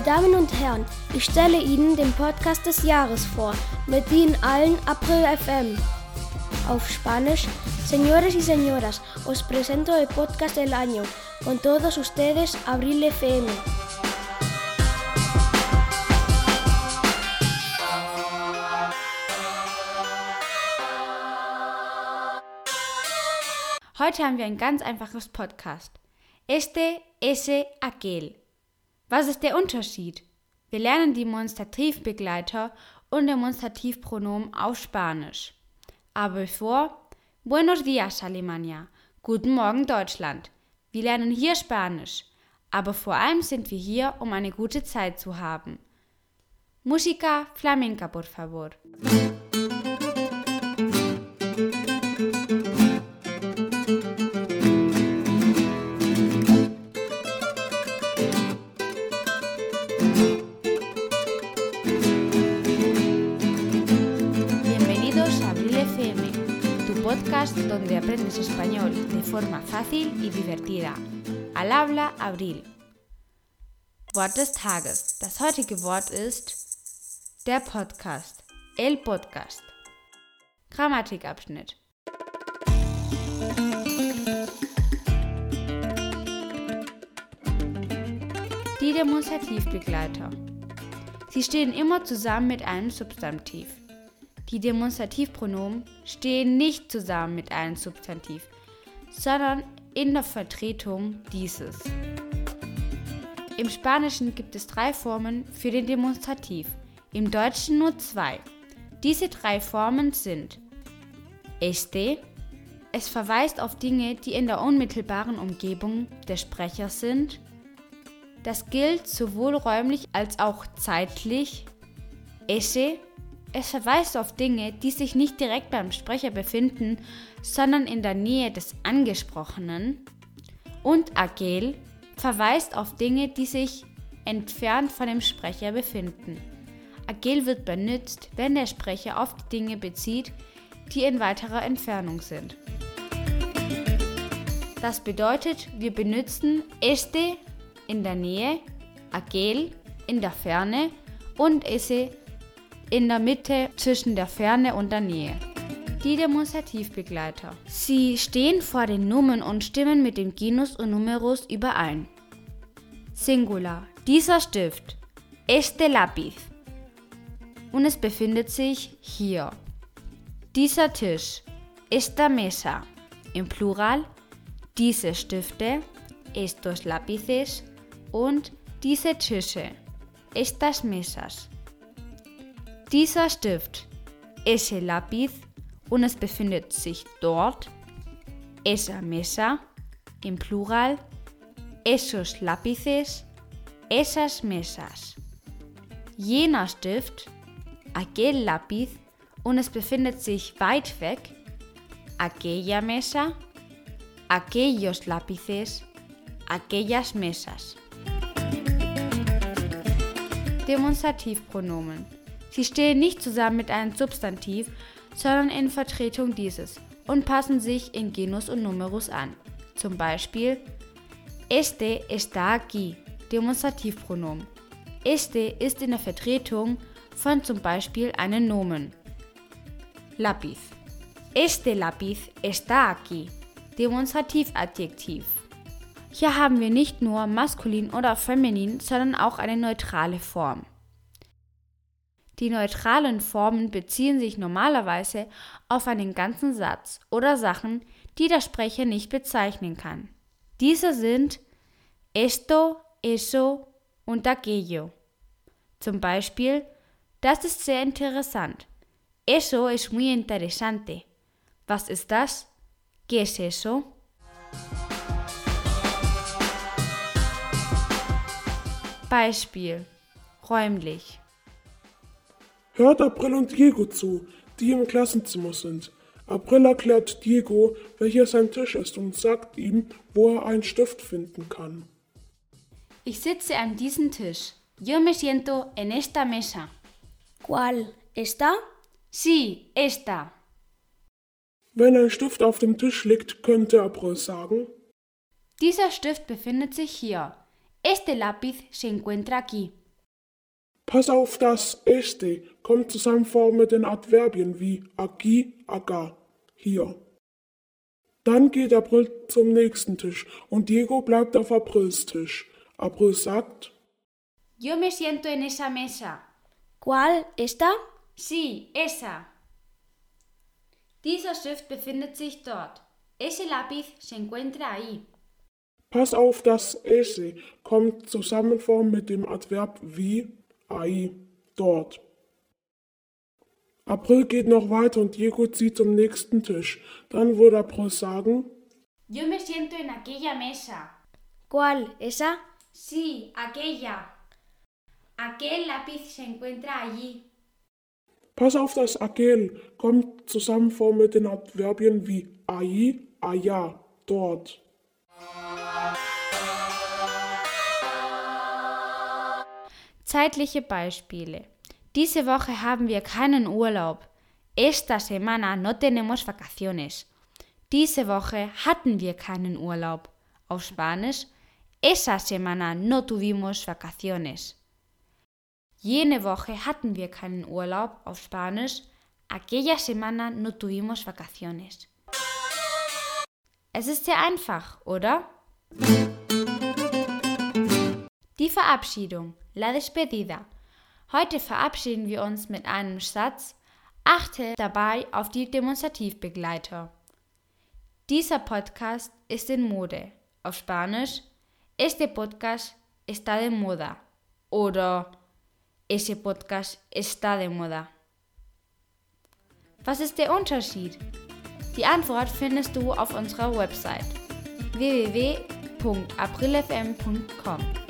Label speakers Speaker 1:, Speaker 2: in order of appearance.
Speaker 1: Meine Damen und Herren, ich stelle Ihnen den Podcast des Jahres vor, mit Ihnen allen April FM. Auf Spanisch, señores y señoras, os presento el podcast del año. Con todos ustedes, Abril FM.
Speaker 2: Heute haben wir ein ganz einfaches Podcast. Este, ese, aquel. Was ist der Unterschied? Wir lernen die Demonstrativbegleiter und Demonstrativpronomen auf Spanisch. Aber bevor, Buenos días Alemania, guten Morgen Deutschland. Wir lernen hier Spanisch, aber vor allem sind wir hier, um eine gute Zeit zu haben. Música flamenca, por favor. Podcast donde aprendes español de forma fácil y divertida. Al habla Abril. Wort des Tages. Das heutige Wort ist der Podcast. El Podcast. Grammatikabschnitt. Die Demonstrativbegleiter. Sie stehen immer zusammen mit einem Substantiv. Die Demonstrativpronomen stehen nicht zusammen mit einem Substantiv, sondern in der Vertretung dieses. Im Spanischen gibt es drei Formen für den Demonstrativ, im Deutschen nur zwei. Diese drei Formen sind este, es verweist auf Dinge, die in der unmittelbaren Umgebung des Sprechers sind. Das gilt sowohl räumlich als auch zeitlich. Esse es verweist auf Dinge, die sich nicht direkt beim Sprecher befinden, sondern in der Nähe des Angesprochenen. Und Agel verweist auf Dinge, die sich entfernt von dem Sprecher befinden. Agel wird benutzt, wenn der Sprecher auf die Dinge bezieht, die in weiterer Entfernung sind. Das bedeutet, wir benutzen este in der Nähe, Agel in der Ferne und esse in der Mitte zwischen der Ferne und der Nähe. Die Demonstrativbegleiter. Sie stehen vor den Nummern und stimmen mit dem Genus und Numerus überein. Singular. Dieser Stift. Este lápiz. Und es befindet sich hier. Dieser Tisch. Esta mesa. Im Plural. Diese Stifte. Estos lápices. Und diese Tische. Estas mesas. Dieser Stift, ese lápiz, und es befindet sich dort, esa mesa, im Plural, esos lápices, esas mesas. Jener Stift, aquel lápiz, und es befindet sich weit weg, aquella mesa, aquellos lápices, aquellas mesas. Demonstrativpronomen Sie stehen nicht zusammen mit einem Substantiv, sondern in Vertretung dieses und passen sich in Genus und Numerus an. Zum Beispiel Este está aquí, Demonstrativpronomen. Este ist in der Vertretung von zum Beispiel einem Nomen. Lápiz. Este lápiz está aquí, Demonstrativadjektiv. Hier haben wir nicht nur maskulin oder feminin, sondern auch eine neutrale Form. Die neutralen Formen beziehen sich normalerweise auf einen ganzen Satz oder Sachen, die der Sprecher nicht bezeichnen kann. Diese sind esto, eso und aquello. Zum Beispiel, das ist sehr interessant. Eso es muy interesante. Was ist das? ¿Qué es eso? Beispiel räumlich.
Speaker 3: Hört April und Diego zu, die im Klassenzimmer sind. April erklärt Diego, welcher sein Tisch ist und sagt ihm, wo er einen Stift finden kann.
Speaker 2: Ich sitze an diesem Tisch. Yo me siento en esta mesa.
Speaker 1: ¿Cuál? ¿Esta?
Speaker 2: Sí, esta.
Speaker 3: Wenn ein Stift auf dem Tisch liegt, könnte April sagen.
Speaker 2: Dieser Stift befindet sich hier. Este lápiz se encuentra aquí.
Speaker 3: Pass auf das este kommt zusammen vor mit den Adverbien wie agi, aga. Hier. Dann geht April zum nächsten Tisch und Diego bleibt auf Aprils Tisch. April sagt,
Speaker 2: Yo me siento en esa mesa.
Speaker 1: ¿Cuál? ¿Esta?
Speaker 2: Sí, esa. Dieser Stift befindet sich dort. Ese lápiz se encuentra ahí.
Speaker 3: Pass auf das ese kommt zusammen vor mit dem Adverb wie, ai, dort. April geht noch weiter und Diego zieht zum nächsten Tisch. Dann würde April sagen,
Speaker 2: Yo me siento en aquella mesa.
Speaker 1: ¿Cuál? ¿Esa?
Speaker 2: Sí, aquella. Aquel lápiz se encuentra allí.
Speaker 3: Pass auf das Agel kommt zusammen vor mit den Adverbien wie ai, aja, dort.
Speaker 2: Zeitliche Beispiele. Diese Woche haben wir keinen Urlaub. Esta semana no tenemos vacaciones. Diese Woche hatten wir keinen Urlaub. Auf Spanisch, esa semana no tuvimos vacaciones. Jene Woche hatten wir keinen Urlaub. Auf Spanisch, aquella semana no tuvimos vacaciones. Es ist sehr einfach, oder? Die Verabschiedung, la despedida. Heute verabschieden wir uns mit einem Satz. Achte dabei auf die Demonstrativbegleiter. Dieser Podcast ist in Mode. Auf Spanisch, este podcast está de moda. Oder ese podcast está de moda. Was ist der Unterschied? Die Antwort findest du auf unserer Website www.aprilfm.com.